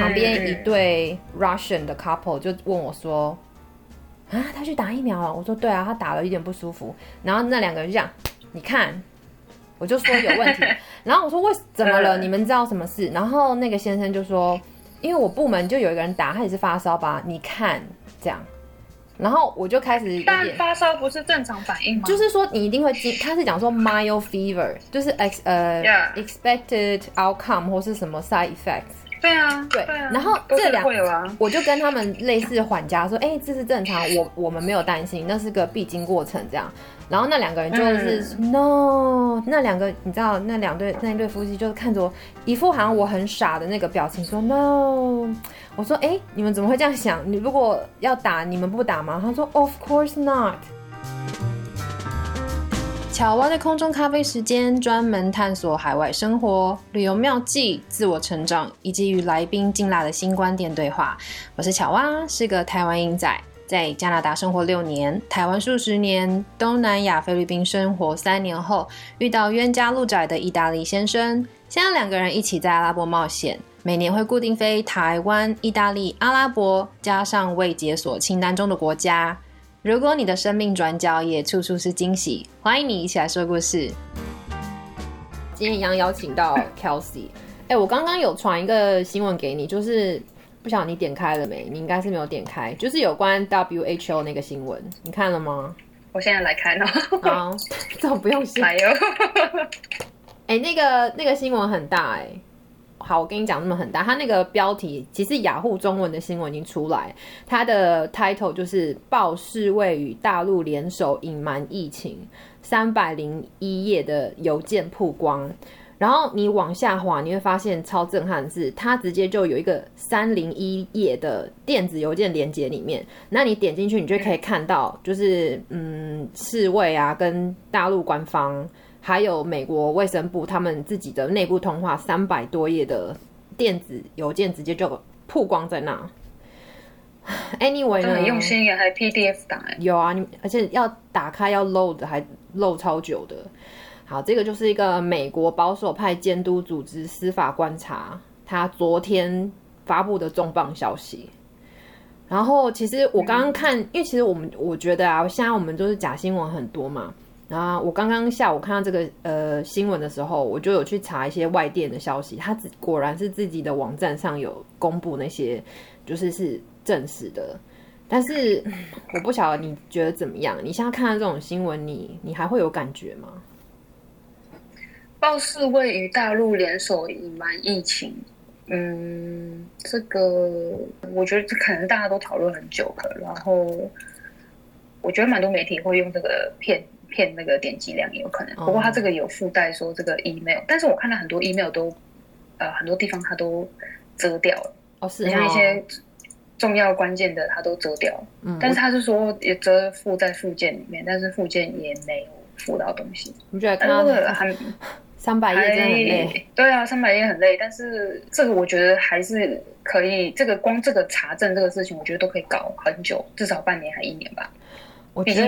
旁边一对 Russian 的 couple 就问我说：“啊，他去打疫苗了？”我说：“对啊，他打了，有点不舒服。”然后那两个人就讲：“你看。”我就说有问题，然后我说为怎么了？你们知道什么事？然后那个先生就说：“因为我部门就有一个人打，他也是发烧吧？你看这样。”然后我就开始，但发烧不是正常反应吗？就是说你一定会经，他是讲说 mild fever，就是 ex 呃 expected outcome 或是什么 side effects。对啊，对，然后这两，个，我就跟他们类似缓家说，哎，这是正常，我我们没有担心，那是个必经过程，这样。然后那两个人就是 no，那两个你知道，那两对那一对夫妻就是看着我一副好像我很傻的那个表情，说 no。我说，哎，你们怎么会这样想？你如果要打，你们不打吗？他说，of course not。巧蛙的空中咖啡时间，专门探索海外生活、旅游妙计、自我成长，以及与来宾劲辣的新观点对话。我是巧蛙，是个台湾英仔，在加拿大生活六年，台湾数十年，东南亚菲律宾生活三年后，遇到冤家路窄的意大利先生，现在两个人一起在阿拉伯冒险，每年会固定飞台湾、意大利、阿拉伯，加上未解锁清单中的国家。如果你的生命转角也处处是惊喜，欢迎你一起来说故事。今天一样邀请到 Kelsey。哎，我刚刚有传一个新闻给你，就是不晓得你点开了没？你应该是没有点开，就是有关 WHO 那个新闻，你看了吗？我现在来看哦。好，这种不用写。哎呦，哎，那个那个新闻很大哎。好，我跟你讲，那么很大，它那个标题其实雅虎中文的新闻已经出来，它的 title 就是“报世卫与大陆联手隐瞒疫情”，三百零一页的邮件曝光。然后你往下滑，你会发现超震撼的是，它直接就有一个三零一页的电子邮件连接里面，那你点进去，你就可以看到，就是嗯，世卫啊，跟大陆官方。还有美国卫生部他们自己的内部通话，三百多页的电子邮件直接就曝光在那。Anyway 呢？很用心耶，还 PDF 档哎。有啊，你而且要打开要 load 还 load 超久的。好，这个就是一个美国保守派监督组织司法观察，他昨天发布的重磅消息。然后其实我刚刚看，因为其实我们我觉得啊，现在我们就是假新闻很多嘛。然后我刚刚下午看到这个呃新闻的时候，我就有去查一些外电的消息，他果然是自己的网站上有公布那些，就是是证实的。但是 我不晓得你觉得怎么样？你现在看到这种新闻，你你还会有感觉吗？报世卫与大陆联手隐瞒疫情，嗯，这个我觉得这可能大家都讨论很久了。然后我觉得蛮多媒体会用这个骗。骗那个点击量也有可能，不过他这个有附带说这个 email，但是我看到很多 email 都，呃，很多地方他都遮掉了，哦是，像一些重要关键的他都遮掉了，嗯，但是他是说也遮附在附件里面，但是附件也没有附到东西，你觉得那个很 三百页真的很累，对啊，三百页很累，但是这个我觉得还是可以，这个光这个查证这个事情，我觉得都可以搞很久，至少半年还一年吧。毕竟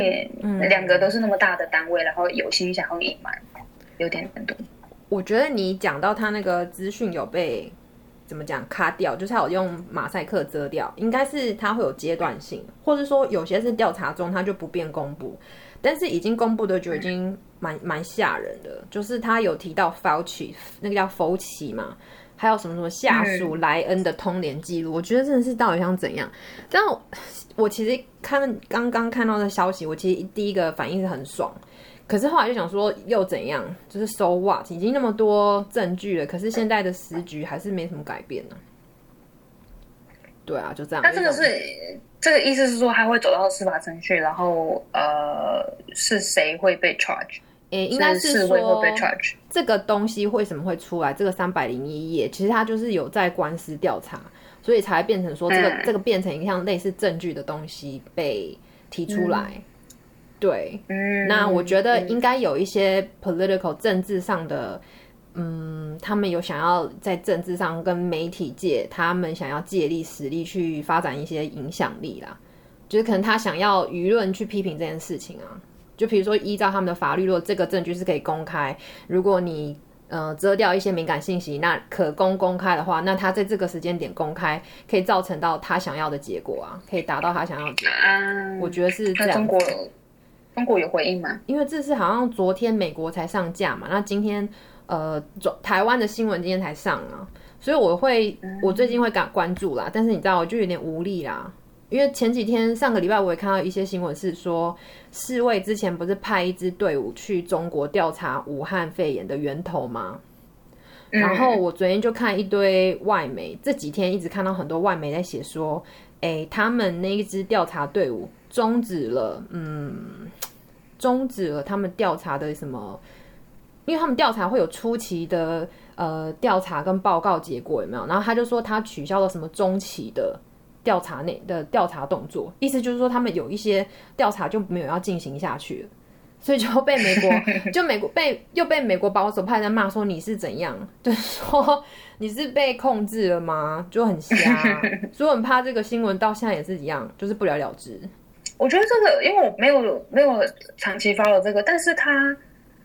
两个都是那么大的单位，然后有心想要隐瞒，有点难度。我觉得你讲到他那个资讯有被怎么讲卡掉，就是他有用马赛克遮掉，应该是他会有阶段性，或者说有些是调查中他就不便公布，但是已经公布的就已经蛮蛮吓人的，就是他有提到 Fauci 那个叫福奇嘛。还有什么什么下属莱恩的通联记录？我觉得真的是到底想怎样？但我其实看刚刚看到的消息，我其实第一个反应是很爽，可是后来就想说又怎样？就是 so what？已经那么多证据了，可是现在的时局还是没什么改变呢。对啊，就这样。那这个是这个意思是说，他会走到司法程序，然后呃，是谁会被 charge？诶，应该是说这个东西为什么会出来？这个三百零一页，其实它就是有在官司调查，所以才变成说这个这个变成一项类似证据的东西被提出来。对，嗯那我觉得应该有一些 political 政治上的，嗯，他们有想要在政治上跟媒体界，他们想要借力使力去发展一些影响力啦，就是可能他想要舆论去批评这件事情啊。就比如说，依照他们的法律，如果这个证据是可以公开，如果你呃遮掉一些敏感信息，那可供公开的话，那他在这个时间点公开，可以造成到他想要的结果啊，可以达到他想要的结果。啊，我觉得是这样。中国中国有回应吗？因为这是好像昨天美国才上架嘛，那今天呃台湾的新闻今天才上啊，所以我会我最近会感关注啦，但是你知道我就有点无力啦。因为前几天上个礼拜我也看到一些新闻，是说世卫之前不是派一支队伍去中国调查武汉肺炎的源头吗？然后我昨天就看一堆外媒，这几天一直看到很多外媒在写说，哎，他们那一支调查队伍终止了，嗯，终止了他们调查的什么？因为他们调查会有初期的呃调查跟报告结果有没有？然后他就说他取消了什么中期的。调查内的调查动作，意思就是说他们有一些调查就没有要进行下去了，所以就被美国 就美国被又被美国保守派在骂说你是怎样，就是说你是被控制了吗？就很瞎，所以我很怕这个新闻到现在也是一样，就是不了了之。我觉得这个，因为我没有没有长期发了这个，但是他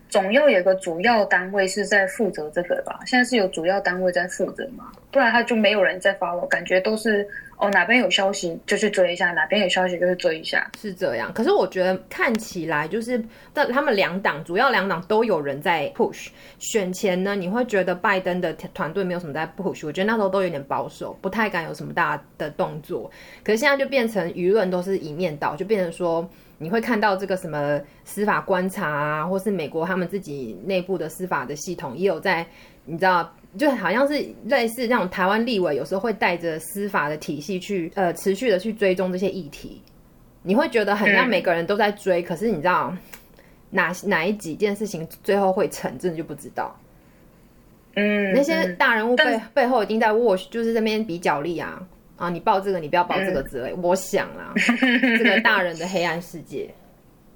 总要有个主要单位是在负责这个吧？现在是有主要单位在负责嘛？不然他就没有人在发了，感觉都是。哦，哪边有消息就去追一下，哪边有消息就去追一下，是这样。可是我觉得看起来就是，但他们两党主要两党都有人在 push。选前呢，你会觉得拜登的团队没有什么在 push，我觉得那时候都有点保守，不太敢有什么大的动作。可是现在就变成舆论都是一面倒，就变成说你会看到这个什么司法观察啊，或是美国他们自己内部的司法的系统也有在，你知道。就好像是类似那种台湾立委有时候会带着司法的体系去呃持续的去追踪这些议题，你会觉得很像每个人都在追，可是你知道哪哪一几件事情最后会成，真的就不知道。嗯，那些大人物背背后一定在握，就是这边比较力啊啊！你报这个，你不要报这个之类。我想啊，这个大人的黑暗世界。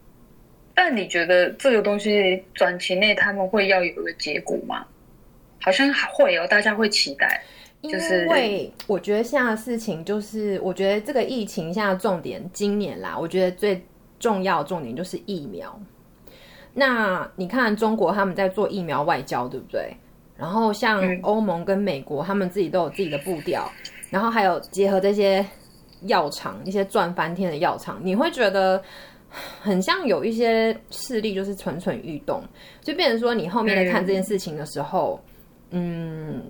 但你觉得这个东西短期内他们会要有一个结果吗？好像会哦，大家会期待，因为我觉得现在的事情就是，我觉得这个疫情现在重点，今年啦，我觉得最重要重点就是疫苗。那你看中国他们在做疫苗外交，对不对？然后像欧盟跟美国，他们自己都有自己的步调，然后还有结合这些药厂，一些赚翻天的药厂，你会觉得很像有一些势力就是蠢蠢欲动，就变成说你后面在看这件事情的时候。嗯，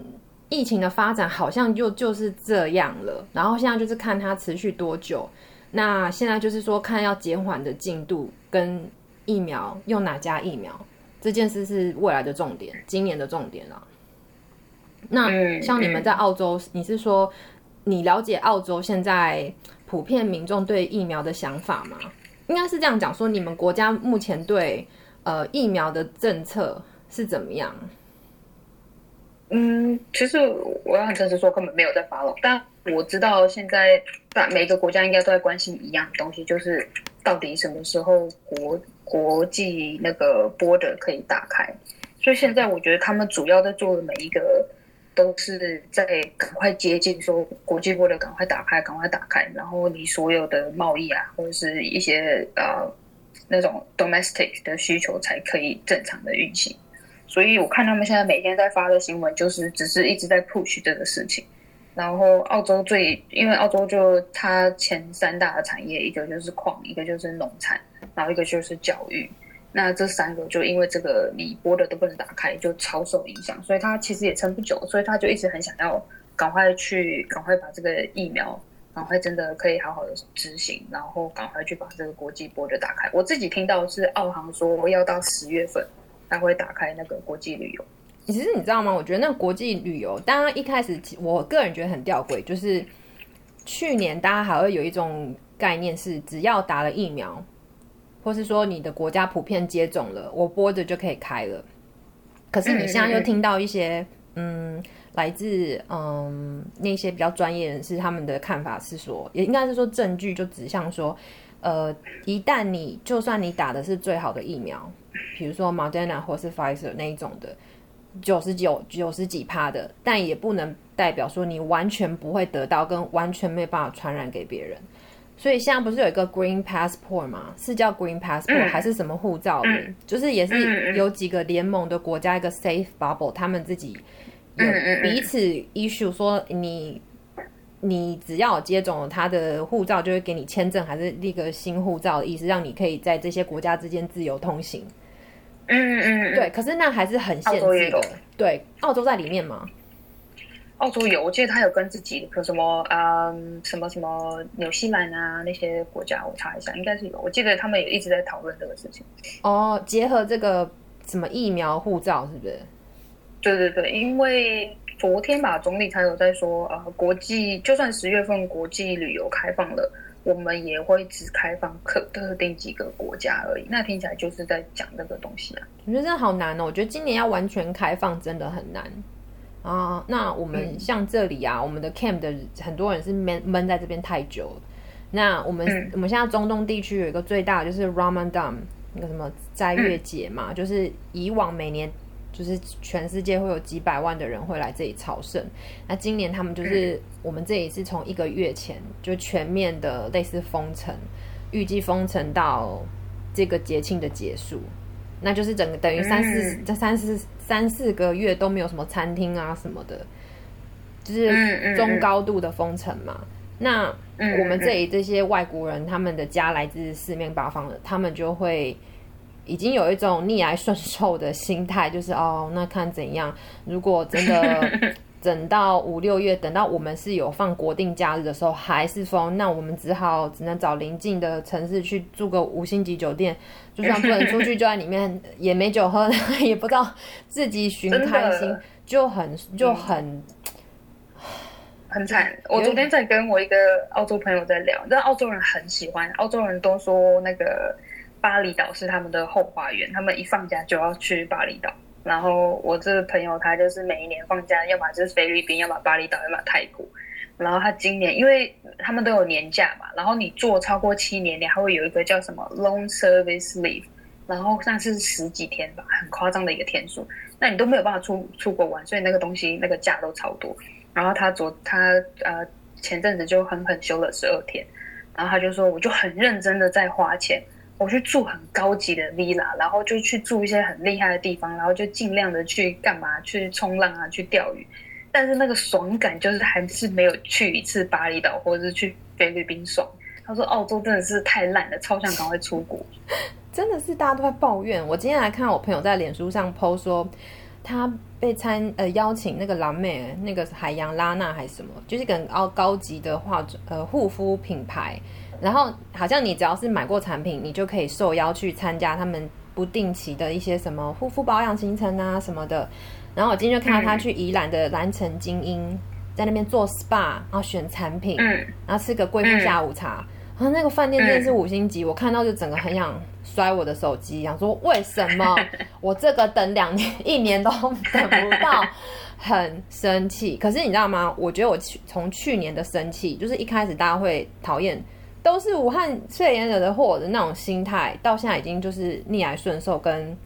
疫情的发展好像就就是这样了，然后现在就是看它持续多久。那现在就是说看要减缓的进度跟疫苗用哪家疫苗这件事是未来的重点，今年的重点啊。那像你们在澳洲，你是说你了解澳洲现在普遍民众对疫苗的想法吗？应该是这样讲，说你们国家目前对呃疫苗的政策是怎么样？嗯，其实我要很诚实说，根本没有在发了。但我知道现在大每个国家应该都在关心一样东西，就是到底什么时候国国际那个 border 可以打开。所以现在我觉得他们主要在做的每一个都是在赶快接近，说国际波的赶快打开，赶快打开，然后你所有的贸易啊，或者是一些呃那种 domestic 的需求才可以正常的运行。所以我看他们现在每天在发的新闻，就是只是一直在 push 这个事情。然后澳洲最，因为澳洲就它前三大的产业，一个就是矿，一个就是农产，然后一个就是教育。那这三个就因为这个你播的都不能打开，就超受影响。所以他其实也撑不久，所以他就一直很想要赶快去，赶快把这个疫苗，赶快真的可以好好的执行，然后赶快去把这个国际播的打开。我自己听到是澳航说要到十月份。才会打开那个国际旅游。其实你知道吗？我觉得那个国际旅游，当然一开始我个人觉得很吊诡，就是去年大家还会有一种概念是，只要打了疫苗，或是说你的国家普遍接种了，我播着就可以开了。可是你现在又听到一些，嗯，来自嗯那些比较专业人士他们的看法是说，也应该是说证据就指向说，呃，一旦你就算你打的是最好的疫苗。比如说 Moderna 或是 Pfizer 那一种的，九十九、九十几趴的，但也不能代表说你完全不会得到，跟完全没有办法传染给别人。所以现在不是有一个 Green Passport 吗？是叫 Green Passport 还是什么护照的？就是也是有几个联盟的国家一个 Safe Bubble，他们自己有彼此 issue 说你你只要接种他的护照，就会给你签证，还是立个新护照的意思，让你可以在这些国家之间自由通行。嗯嗯，对。可是那还是很限制的。对，澳洲在里面吗？澳洲有，我记得他有跟自己有什么啊什么什么纽西兰啊那些国家，我查一下，应该是有。我记得他们也一直在讨论这个事情。哦，结合这个什么疫苗护照是不是？对对对，因为昨天吧，总理才有在说，呃，国际就算十月份国际旅游开放了，我们也会只开放特特定几个国家而已。那听起来就是在讲这个东西啊。我觉得真的好难哦，我觉得今年要完全开放真的很难。啊，那我们像这里啊，我们的 camp 的很多人是闷闷在这边太久了。那我们我们现在中东地区有一个最大的就是 Ramadan 那个什么斋月节嘛，就是以往每年就是全世界会有几百万的人会来这里朝圣。那今年他们就是我们这里是从一个月前就全面的类似封城，预计封城到这个节庆的结束。那就是整个等于三四这三四三四个月都没有什么餐厅啊什么的，就是中高度的封城嘛。那我们这里这些外国人，他们的家来自四面八方的，他们就会已经有一种逆来顺受的心态，就是哦，那看怎样。如果真的。等到五六月，等到我们是有放国定假日的时候，还是封，那我们只好只能找邻近的城市去住个五星级酒店，就算不能出去，就在里面也没酒喝，也不知道自己寻开心，就很就很很惨。我昨天在跟我一个澳洲朋友在聊，但澳洲人很喜欢，澳洲人都说那个巴厘岛是他们的后花园，他们一放假就要去巴厘岛。然后我这个朋友他就是每一年放假，要么就是菲律宾，要么巴厘岛，要么泰国。然后他今年，因为他们都有年假嘛，然后你做超过七年，你还会有一个叫什么 long service leave，然后那是十几天吧，很夸张的一个天数。那你都没有办法出出国玩，所以那个东西那个假都超多。然后他昨他呃前阵子就狠狠休了十二天，然后他就说，我就很认真的在花钱。我去住很高级的 villa，然后就去住一些很厉害的地方，然后就尽量的去干嘛？去冲浪啊，去钓鱼。但是那个爽感就是还是没有去一次巴厘岛或者是去菲律宾爽。他说澳洲真的是太烂了，超想赶快出国。真的是大家都在抱怨。我今天来看我朋友在脸书上 PO 说，他被参呃邀请那个蓝妹，那个海洋拉娜还是什么，就是个高高级的化妆呃护肤品牌。然后好像你只要是买过产品，你就可以受邀去参加他们不定期的一些什么护肤保养行程啊什么的。然后我今天就看到他去宜兰的蓝城精英，在那边做 SPA，然后选产品，然后吃个贵妇下午茶。然后那个饭店真的是五星级，我看到就整个很想摔我的手机，想说为什么 我这个等两年一年都等不到，很生气。可是你知道吗？我觉得我去从去年的生气，就是一开始大家会讨厌。都是武汉肺炎惹的祸的那种心态，到现在已经就是逆来顺受，跟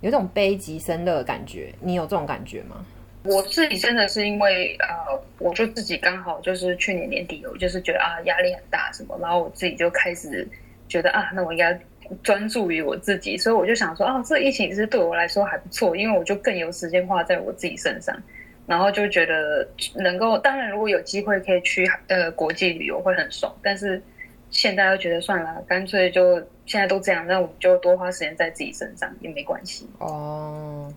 有种悲极生乐的感觉。你有这种感觉吗？我自己真的是因为呃，我就自己刚好就是去年年底，我就是觉得啊压力很大什么，然后我自己就开始觉得啊，那我应该专注于我自己，所以我就想说啊，这疫情是对我来说还不错，因为我就更有时间花在我自己身上，然后就觉得能够，当然如果有机会可以去呃国际旅游会很爽，但是。现在又觉得算了，干脆就现在都这样，那我们就多花时间在自己身上也没关系。哦，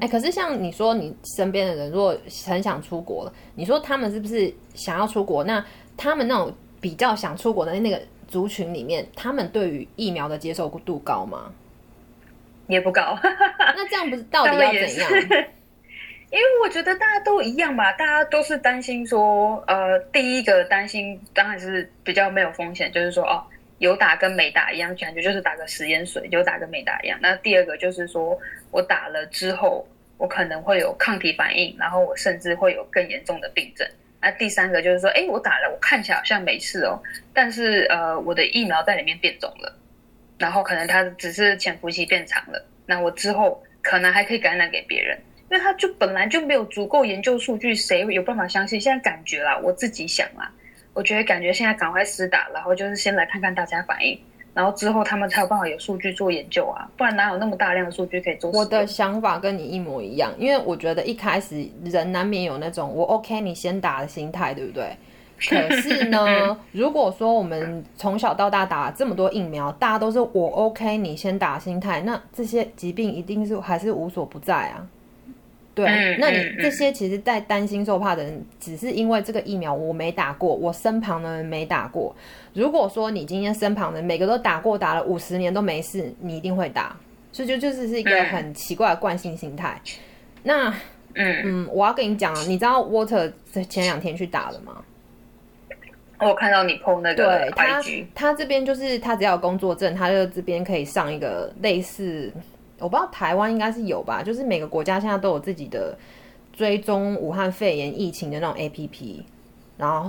哎，可是像你说，你身边的人如果很想出国了，你说他们是不是想要出国？那他们那种比较想出国的那个族群里面，他们对于疫苗的接受度高吗？也不高。那这样不是到底要怎样？因为我觉得大家都一样吧，大家都是担心说，呃，第一个担心当然是比较没有风险，就是说，哦，有打跟没打一样，感觉就是打个食盐水，有打跟没打一样。那第二个就是说我打了之后，我可能会有抗体反应，然后我甚至会有更严重的病症。那第三个就是说，哎，我打了，我看起来好像没事哦，但是呃，我的疫苗在里面变种了，然后可能它只是潜伏期变长了，那我之后可能还可以感染给别人。因为他就本来就没有足够研究数据，谁有办法相信？现在感觉啦，我自己想啦，我觉得感觉现在赶快施打，然后就是先来看看大家反应，然后之后他们才有办法有数据做研究啊，不然哪有那么大量的数据可以做？我的想法跟你一模一样，因为我觉得一开始人难免有那种我 OK 你先打的心态，对不对？可是呢，如果说我们从小到大打这么多疫苗，大家都是我 OK 你先打心态，那这些疾病一定是还是无所不在啊。对，那你这些其实，在担心受怕的人，只是因为这个疫苗我没打过，我身旁的人没打过。如果说你今天身旁的每个都打过，打了五十年都没事，你一定会打。所以就就是是一个很奇怪的惯性心态。那，嗯嗯，我要跟你讲，你知道 Water 前两天去打了吗？我看到你 PO 那个，对他，他这边就是他只要有工作证，他就这边可以上一个类似。我不知道台湾应该是有吧，就是每个国家现在都有自己的追踪武汉肺炎疫情的那种 A P P，然后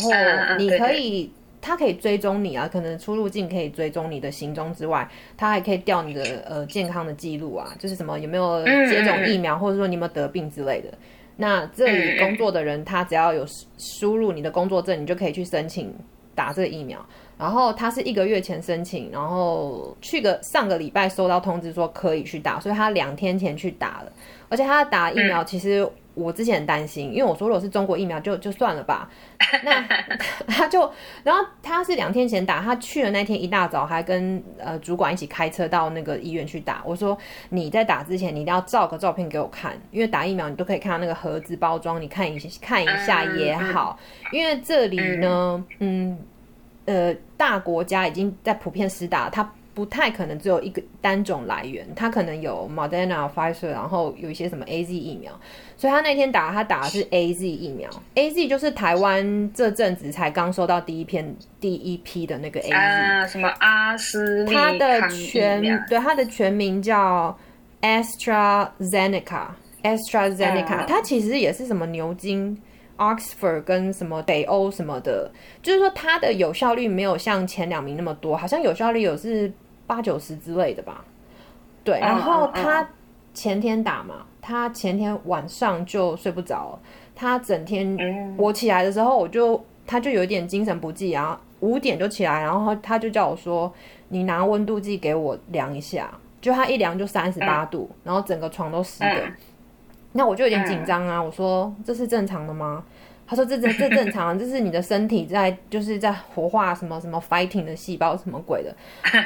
你可以，它可以追踪你啊，可能出入境可以追踪你的行踪之外，它还可以调你的呃健康的记录啊，就是什么有没有接种疫苗，或者说你有没有得病之类的。那这里工作的人，他只要有输入你的工作证，你就可以去申请打这个疫苗。然后他是一个月前申请，然后去个上个礼拜收到通知说可以去打，所以他两天前去打了。而且他打疫苗，其实我之前很担心，因为我说如果是中国疫苗就就算了吧。那他就，然后他是两天前打，他去了那天一大早还跟呃主管一起开车到那个医院去打。我说你在打之前你一定要照个照片给我看，因为打疫苗你都可以看到那个盒子包装，你看一看一下也好。因为这里呢，嗯。呃，大国家已经在普遍施打，它不太可能只有一个单种来源，它可能有 Moderna、Pfizer，然后有一些什么 A Z 疫苗，所以他那天打，他打的是 A Z 疫苗，A Z 就是台湾这阵子才刚收到第一篇第一批的那个 A Z，什么阿斯它的全对它的全名叫 AstraZeneca，AstraZeneca，它其实也是什么牛津。Oxford 跟什么北欧什么的，就是说它的有效率没有像前两名那么多，好像有效率有是八九十之类的吧。对，然后他前天打嘛，他前天晚上就睡不着，他整天我起来的时候，我就他就有一点精神不济然后，五点就起来，然后他就叫我说：“你拿温度计给我量一下。”就他一量就三十八度，然后整个床都湿的。那我就有点紧张啊！我说这是正常的吗？他说这这这正常，这是你的身体在就是在活化什么什么 fighting 的细胞什么鬼的。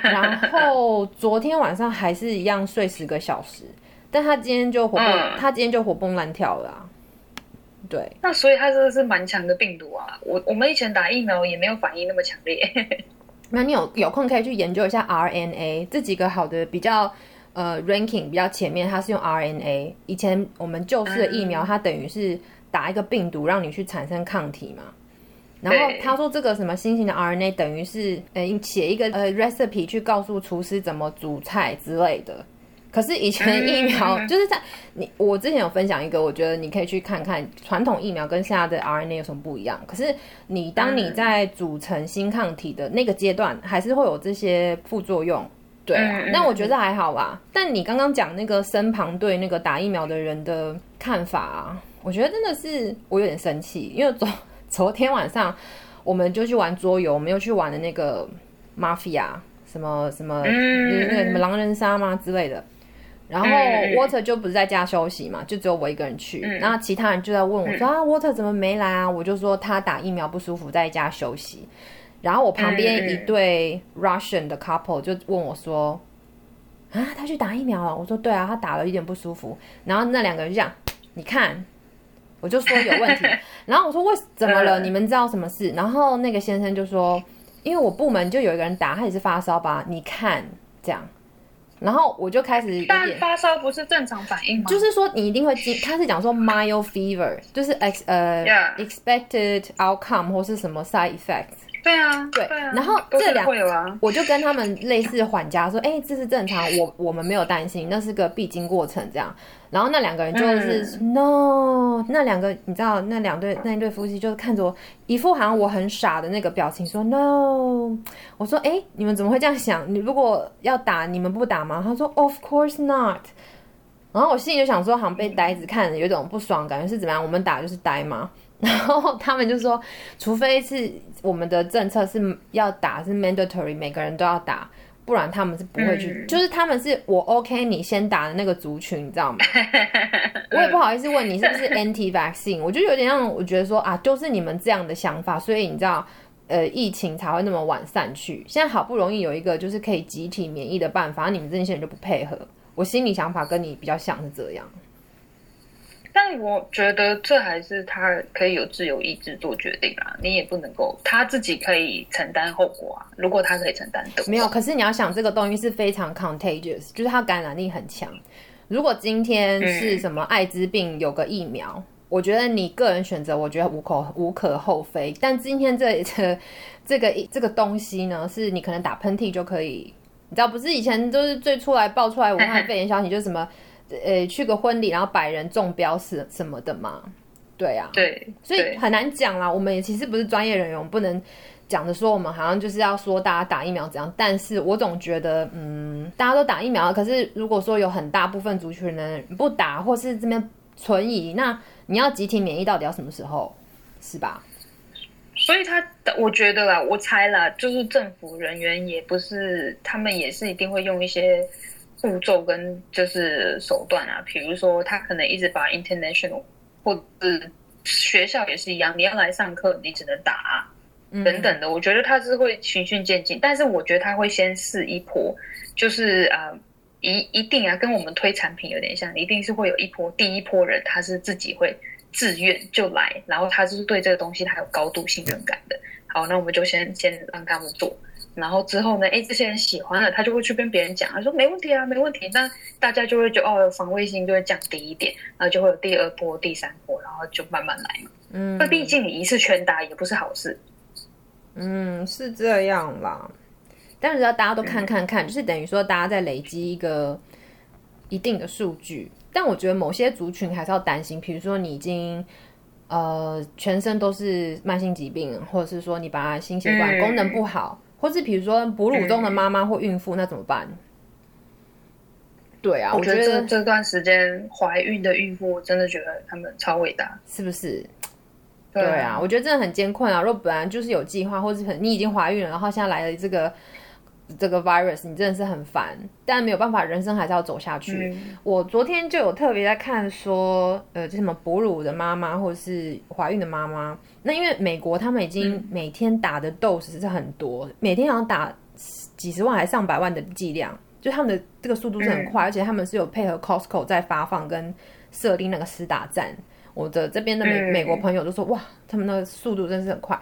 然后昨天晚上还是一样睡十个小时，但他今天就活蹦，他今天就活蹦乱跳了。对，那所以他这个是蛮强的病毒啊！我我们以前打疫苗也没有反应那么强烈。那你有有空可以去研究一下 RNA 这几个好的比较。呃，ranking 比较前面，它是用 RNA。以前我们旧式的疫苗，它等于是打一个病毒，让你去产生抗体嘛。然后他说这个什么新型的 RNA，等于是呃写一个呃 recipe 去告诉厨师怎么煮菜之类的。可是以前疫苗就是在你我之前有分享一个，我觉得你可以去看看传统疫苗跟现在的 RNA 有什么不一样。可是你当你在组成新抗体的那个阶段，还是会有这些副作用。对啊，那我觉得还好吧。但你刚刚讲那个身旁对那个打疫苗的人的看法啊，我觉得真的是我有点生气，因为昨 昨天晚上我们就去玩桌游，我们又去玩的那个 Mafia 什么什么，就是那个什么狼人杀吗之类的。然后 Water 就不是在家休息嘛，就只有我一个人去。然后其他人就在问我说啊，Water 怎么没来啊？我就说他打疫苗不舒服，在家休息。然后我旁边一对 Russian 的 couple 就问我说：“啊，他去打疫苗了？”我说：“对啊，他打了一点不舒服。”然后那两个人就讲：“你看，我就说有问题。”然后我说：“为怎么了？你们知道什么事？”然后那个先生就说：“因为我部门就有一个人打，他也是发烧吧？你看这样。”然后我就开始，但发烧不是正常反应吗？就是说你一定会经，他是讲说 mild fever，就是 ex 呃 expected outcome 或是什么 side effects。对啊，对，然后这两，我就跟他们类似缓家说，哎，这是正常，我我们没有担心，那是个必经过程，这样。然后那两个人就是 no，那两个你知道，那两对那一对夫妻就是看着我，一副好像我很傻的那个表情，说 no。我说，哎，你们怎么会这样想？你如果要打，你们不打吗？他说，of course not。然后我心里就想说，好像被呆子看着有一种不爽感觉，是怎么样？我们打就是呆吗？然后他们就说，除非是我们的政策是要打，是 mandatory，每个人都要打，不然他们是不会去。就是他们是我 OK，你先打的那个族群，你知道吗？我也不好意思问你是不是 anti vaccine，我就有点让我觉得说啊，就是你们这样的想法，所以你知道，呃，疫情才会那么晚散去。现在好不容易有一个就是可以集体免疫的办法，你们这些人就不配合。我心里想法跟你比较像是这样。但我觉得这还是他可以有自由意志做决定啊，你也不能够他自己可以承担后果啊。如果他可以承担的，没有。可是你要想，这个东西是非常 contagious，就是它感染力很强。如果今天是什么艾滋病有个疫苗，我觉得你个人选择，我觉得无可无可厚非。但今天这这 这个这个东西呢，是你可能打喷嚏就可以，你知道不是？以前都是最初来爆出来武汉肺炎消息，就是什么。呃，去个婚礼，然后百人中标是什么的嘛？对啊，对，所以很难讲啦。我们也其实不是专业人员，我们不能讲的说我们好像就是要说大家打疫苗怎样。但是我总觉得，嗯，大家都打疫苗，可是如果说有很大部分族群人不打，或是这边存疑，那你要集体免疫到底要什么时候？是吧？所以他，我觉得啦，我猜啦，就是政府人员也不是，他们也是一定会用一些。步骤跟就是手段啊，比如说他可能一直把 international 或者学校也是一样，你要来上课，你只能打等等的。我觉得他是会循序渐进，但是我觉得他会先试一波，就是啊，一一定啊，跟我们推产品有点像，一定是会有一波第一波人，他是自己会自愿就来，然后他就是对这个东西他有高度信任感的。好，那我们就先先让他们做。然后之后呢？哎，这些人喜欢了，他就会去跟别人讲，他说没问题啊，没问题。那大家就会觉得哦，防卫性就会降低一点，然后就会有第二波、第三波，然后就慢慢来嘛。嗯，那毕竟你一次全打也不是好事。嗯，是这样啦。但是要大家都看看看，就是等于说大家在累积一个一定的数据。但我觉得某些族群还是要担心，比如说你已经呃全身都是慢性疾病，或者是说你把心血管功能不好。或是比如说哺乳中的妈妈或孕妇，那怎么办？对啊，我觉得这这段时间怀孕的孕妇，我真的觉得他们超伟大，是不是？对啊，我觉得真的很艰困啊。如果本来就是有计划，或是你已经怀孕了，然后现在来了这个。这个 virus 你真的是很烦，但没有办法，人生还是要走下去。我昨天就有特别在看说，呃，就什么哺乳的妈妈或者是怀孕的妈妈，那因为美国他们已经每天打的 dose 是很多，每天好像打几十万还上百万的剂量，就他们的这个速度是很快，而且他们是有配合 Costco 在发放跟设定那个施打站。我的这边的美美国朋友都说，哇，他们那个速度真是很快。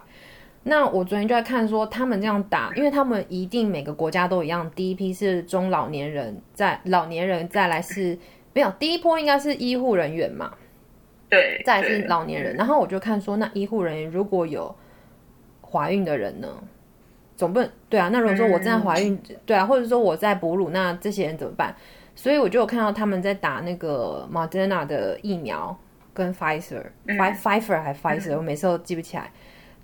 那我昨天就在看说，他们这样打，因为他们一定每个国家都一样，第一批是中老年人，在老年人再来是没有，第一波应该是医护人员嘛，对，再是老年人。然后我就看说，那医护人员如果有怀孕的人呢，总不能对啊？那如果说我正在怀孕，对啊，或者说我在哺乳，那这些人怎么办？所以我就有看到他们在打那个 Moderna 的疫苗跟 Pfizer，Pfizer 还 Pfizer，我每次都记不起来。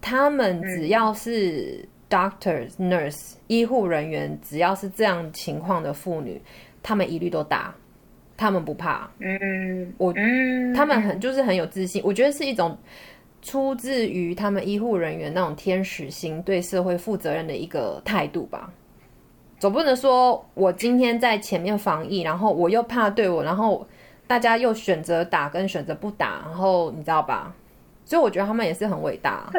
他们只要是 doctors、nurse、医护人员，只要是这样情况的妇女，他们一律都打，他们不怕。嗯，我，他们很就是很有自信，我觉得是一种出自于他们医护人员那种天使心，对社会负责任的一个态度吧。总不能说我今天在前面防疫，然后我又怕对我，然后大家又选择打跟选择不打，然后你知道吧？所以我觉得他们也是很伟大。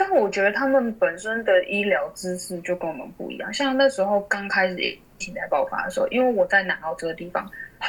但我觉得他们本身的医疗知识就跟我们不一样。像那时候刚开始疫情在爆发的时候，因为我在南澳这个地方，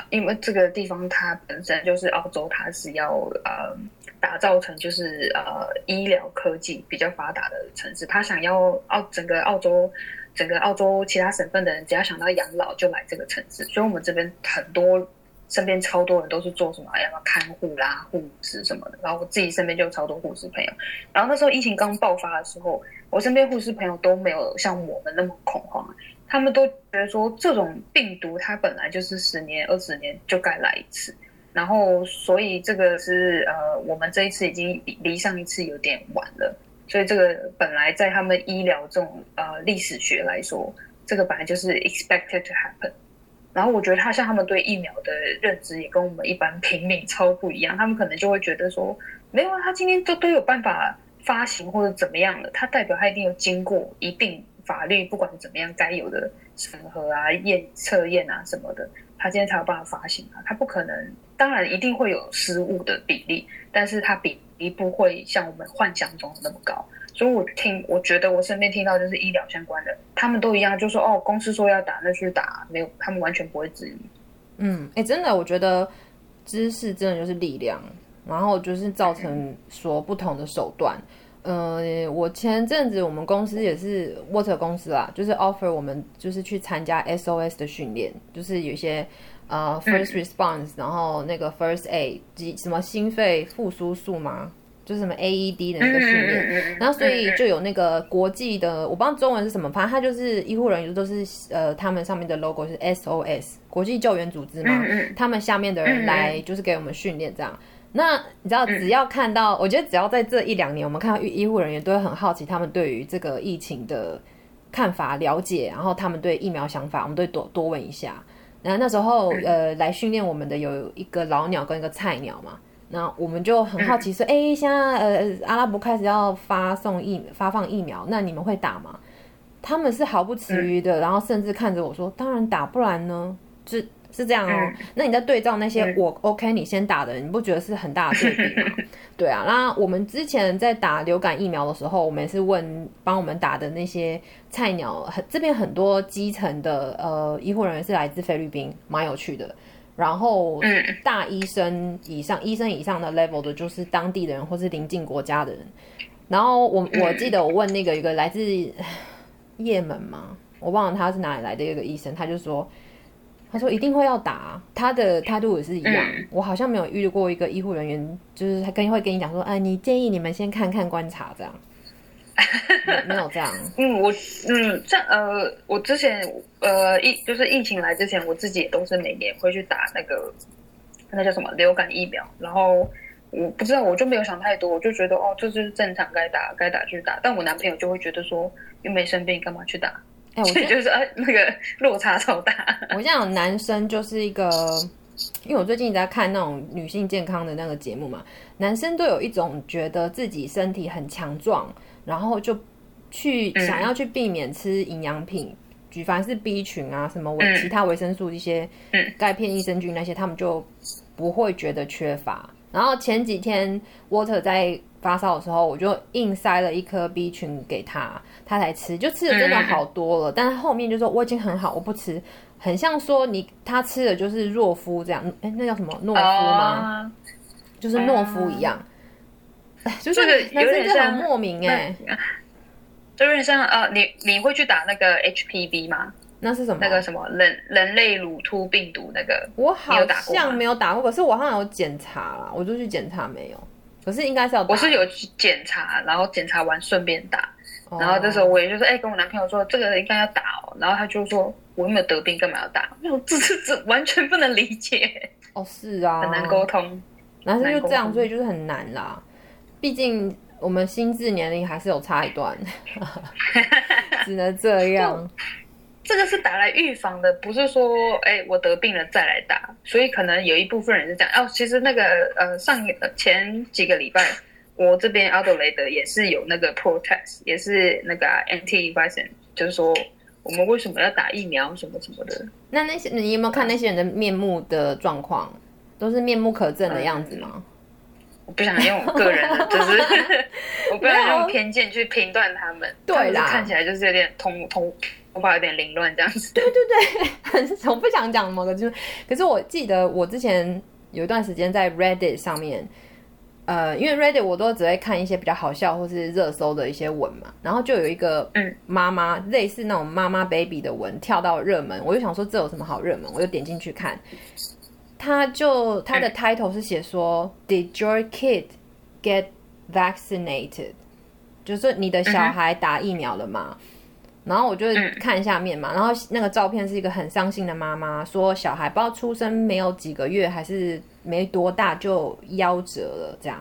因为这个地方它本身就是澳洲，它是要呃打造成就是呃医疗科技比较发达的城市。他想要澳整个澳洲整个澳洲其他省份的人，只要想到养老就来这个城市。所以我们这边很多。身边超多人都是做什么，要么看护啦、护士什么的。然后我自己身边就有超多护士朋友。然后那时候疫情刚爆发的时候，我身边护士朋友都没有像我们那么恐慌，他们都觉得说这种病毒它本来就是十年、二十年就该来一次。然后所以这个是呃，我们这一次已经离上一次有点晚了。所以这个本来在他们医疗这种呃历史学来说，这个本来就是 expected to happen。然后我觉得他像他们对疫苗的认知也跟我们一般平民超不一样，他们可能就会觉得说，没有啊，他今天都都有办法发行或者怎么样的，他代表他一定有经过一定法律，不管怎么样该有的审核啊、验测验啊什么的，他今天才有办法发行啊，他不可能，当然一定会有失误的比例，但是他比例不会像我们幻想中那么高。所以我听，我觉得我身边听到就是医疗相关的，他们都一样，就说哦，公司说要打，那去打，没有，他们完全不会质疑。嗯，哎，真的，我觉得知识真的就是力量，然后就是造成说不同的手段。呃，我前阵子我们公司也是 Water 公司啦，就是 offer 我们就是去参加 SOS 的训练，就是有些呃 First Response，然后那个 First Aid，什么心肺复苏术吗？就是什么 AED 的那个训练，然后所以就有那个国际的，我不知道中文是什么，反正他就是医护人员都是呃，他们上面的 logo 是 SOS 国际救援组织嘛，他们下面的人来就是给我们训练这样。那你知道，只要看到，我觉得只要在这一两年，我们看到医护人员都会很好奇他们对于这个疫情的看法、了解，然后他们对疫苗想法，我们都多多问一下。然后那时候呃，来训练我们的有一个老鸟跟一个菜鸟嘛。那我们就很好奇说，哎，现在呃，阿拉伯开始要发送疫发放疫苗，那你们会打吗？他们是毫不迟疑的，然后甚至看着我说，当然打，不然呢？是是这样哦。那你在对照那些我 OK，你先打的人，你不觉得是很大的对比吗？对啊。那我们之前在打流感疫苗的时候，我们也是问帮我们打的那些菜鸟，很这边很多基层的呃医护人员是来自菲律宾，蛮有趣的。然后，大医生以上、医生以上的 level 的，就是当地的人或是邻近国家的人。然后我我记得我问那个一个来自 也门嘛，我忘了他是哪里来的一个医生，他就说，他说一定会要打，他的态度也是一样。我好像没有遇过一个医护人员，就是他跟会跟你讲说，哎，你建议你们先看看观察这样。没有这样。嗯，我嗯，这呃，我之前呃疫就是疫情来之前，我自己也都是每年会去打那个那叫什么流感疫苗。然后我不知道，我就没有想太多，我就觉得哦，这就是正常该打该打去打。但我男朋友就会觉得说，又没生病，干嘛去打？哎，我就是哎，那个落差超大。我想男生就是一个，因为我最近在看那种女性健康的那个节目嘛，男生都有一种觉得自己身体很强壮。然后就去想要去避免吃营养品，举凡是 B 群啊，什么维其他维生素一些钙片、益生菌那些，他们就不会觉得缺乏。然后前几天 Water 在发烧的时候，我就硬塞了一颗 B 群给他，他才吃，就吃的真的好多了。但是后面就说我已经很好，我不吃，很像说你他吃的就是弱夫这样，哎，那叫什么诺夫吗？就是诺夫一样。这个有点像莫名哎，就有点像呃，你你会去打那个 HPV 吗？那是什么？那个什么人人类乳突病毒那个？我好像没有打过，可是我好像有检查啦，我就去检查没有，可是应该是要。我是有去检查，然后检查完顺便打，然后这时候我也就说，哎，跟我男朋友说这个应该要打哦，然后他就说我又没有得病，干嘛要打？没有，这这这完全不能理解。哦，是啊，很难沟通，男生就这样，所以就是很难啦。毕竟我们心智年龄还是有差一段，只能这样。这个是打来预防的，不是说哎我得病了再来打。所以可能有一部分人是这样。哦，其实那个呃上前几个礼拜，我这边阿德雷德也是有那个 protest，也是那个 anti vaccine，就是说我们为什么要打疫苗什么什么的。那那些你有没有看那些人的面目的状况，都是面目可憎的样子吗？我不想用我个人的，就是 我不想用偏见去评断他们。对啦，看起来就是有点通通头发有点凌乱这样子。对对对，我不想讲某个，就是可是我记得我之前有一段时间在 Reddit 上面，呃，因为 Reddit 我都只会看一些比较好笑或是热搜的一些文嘛，然后就有一个嗯妈妈类似那种妈妈 baby 的文跳到热门，我就想说这有什么好热门，我就点进去看。他就他的 title 是写说，Did your kid get vaccinated？就是你的小孩打疫苗了吗？然后我就看下面嘛，然后那个照片是一个很伤心的妈妈，说小孩不知道出生没有几个月，还是没多大就夭折了这样。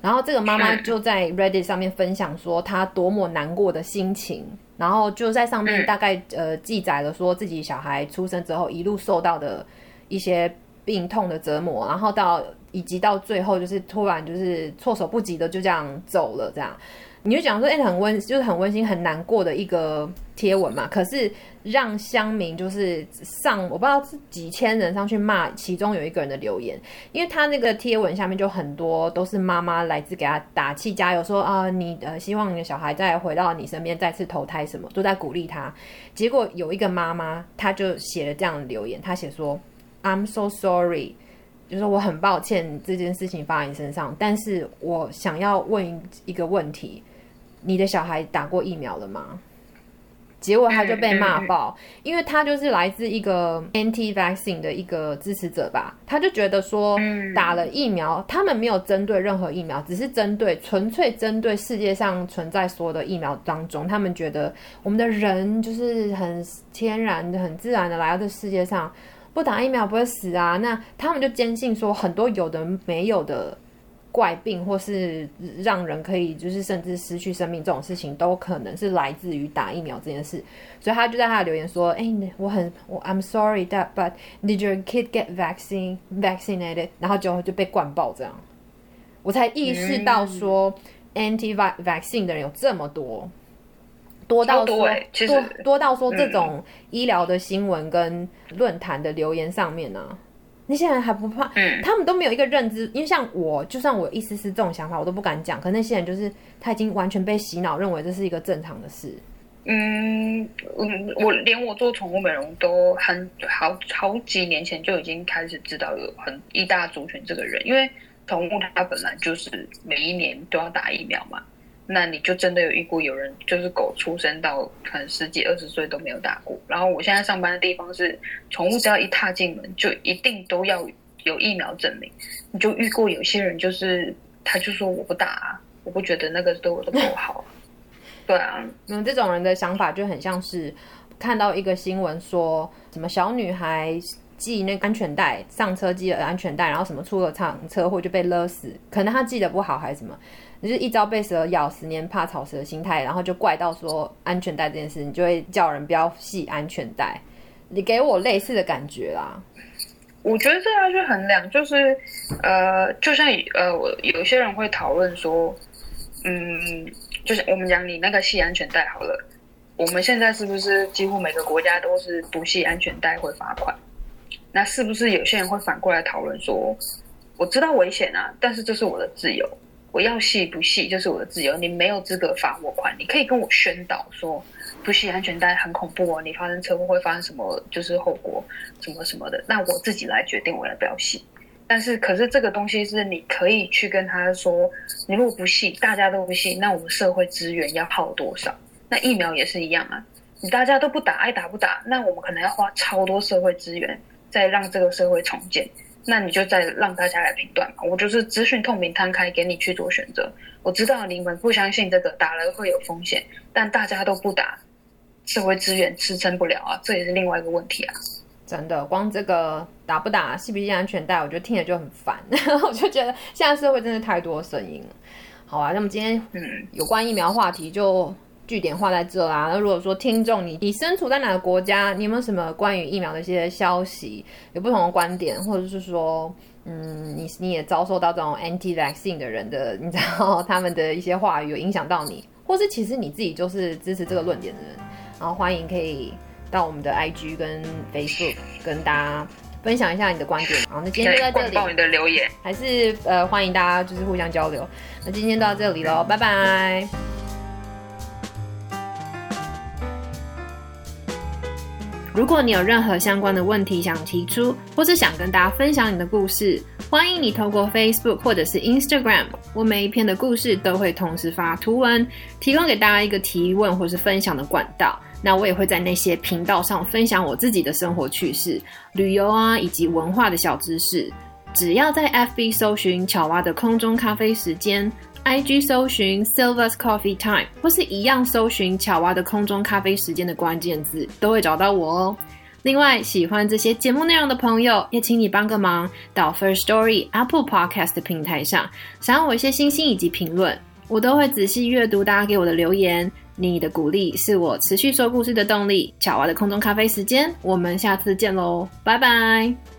然后这个妈妈就在 Reddit 上面分享说她多么难过的心情，然后就在上面大概呃记载了说自己小孩出生之后一路受到的一些病痛的折磨，然后到以及到最后就是突然就是措手不及的就这样走了，这样你就讲说哎很温就是很温馨很难过的一个贴文嘛，可是。让乡民就是上，我不知道是几千人上去骂，其中有一个人的留言，因为他那个贴文下面就很多都是妈妈来自给他打气加油，说啊你呃希望你的小孩再回到你身边再次投胎什么，都在鼓励他。结果有一个妈妈，她就写了这样的留言，她写说 I'm so sorry，就是我很抱歉这件事情发生你身上，但是我想要问一个问题，你的小孩打过疫苗了吗？结果他就被骂爆，因为他就是来自一个 anti vaccine 的一个支持者吧，他就觉得说打了疫苗，他们没有针对任何疫苗，只是针对纯粹针对世界上存在所有的疫苗当中，他们觉得我们的人就是很天然的、很自然的来到这世界上，不打疫苗不会死啊，那他们就坚信说很多有的没有的。怪病或是让人可以就是甚至失去生命这种事情，都可能是来自于打疫苗这件事。所以他就在他的留言说：“哎，我很我 I'm sorry that but did your kid get vaccine vaccinated？” 然后就就被灌爆这样，我才意识到说 anti vaccine 的人有这么多，多到说多多到说这种医疗的新闻跟论坛的留言上面呢。那些人还不怕，他们都没有一个认知，因为像我，就算我一丝丝这种想法，我都不敢讲。可那些人就是他已经完全被洗脑，认为这是一个正常的事。嗯嗯，我连我做宠物美容都很好好几年前就已经开始知道有很一大族群这个人，因为宠物它本来就是每一年都要打疫苗嘛。那你就真的有遇过有人就是狗出生到可能十几二十岁都没有打过，然后我现在上班的地方是宠物只要一踏进门就一定都要有疫苗证明。你就遇过有些人就是他就说我不打，啊我不觉得那个对我的狗好。对啊，嗯，这种人的想法就很像是看到一个新闻说什么小女孩系那安全带上车系了安全带，然后什么出了场车祸就被勒死，可能他系的不好还是什么。就是一朝被蛇咬，十年怕草蛇的心态，然后就怪到说安全带这件事，你就会叫人不要系安全带。你给我类似的感觉啦。我觉得这要去衡量，就是呃，就像呃，我有些人会讨论说，嗯，就是我们讲你那个系安全带好了，我们现在是不是几乎每个国家都是不系安全带会罚款？那是不是有些人会反过来讨论说，我知道危险啊，但是这是我的自由。我要系不系就是我的自由，你没有资格罚我款。你可以跟我宣导说不系安全带很恐怖哦，你发生车祸会发生什么就是后果什么什么的。那我自己来决定我要不要系。但是可是这个东西是你可以去跟他说，你如果不系，大家都不系，那我们社会资源要耗多少？那疫苗也是一样啊，你大家都不打，爱打不打，那我们可能要花超多社会资源再让这个社会重建。那你就再让大家来评断嘛，我就是资讯透明摊开给你去做选择。我知道你们不相信这个打了会有风险，但大家都不打，社会资源支撑不了啊，这也是另外一个问题啊。真的，光这个打不打、系不系安全带，我觉得听着就很烦。我就觉得现在社会真的太多声音了。好啊，那么今天嗯，有关疫苗话题就。据点画在这啦。那如果说听众你你身处在哪个国家，你有没有什么关于疫苗的一些消息，有不同的观点，或者是说，嗯，你你也遭受到这种 anti vaccine 的人的，你知道他们的一些话语有影响到你，或是其实你自己就是支持这个论点的人，然后欢迎可以到我们的 IG 跟 Facebook 跟大家分享一下你的观点。好，那今天就在这里。你的留言，还是呃欢迎大家就是互相交流。那今天到这里喽，拜拜。如果你有任何相关的问题想提出，或是想跟大家分享你的故事，欢迎你透过 Facebook 或者是 Instagram，我每一篇的故事都会同时发图文，提供给大家一个提问或是分享的管道。那我也会在那些频道上分享我自己的生活趣事、旅游啊以及文化的小知识。只要在 FB 搜寻巧蛙的空中咖啡时间。IG 搜寻 Silver's Coffee Time，或是一样搜寻巧蛙的空中咖啡时间的关键字，都会找到我哦。另外，喜欢这些节目内容的朋友，也请你帮个忙，到 First Story Apple Podcast 平台上，赏我一些星星以及评论，我都会仔细阅读大家给我的留言。你的鼓励是我持续说故事的动力。巧娃的空中咖啡时间，我们下次见喽，拜拜。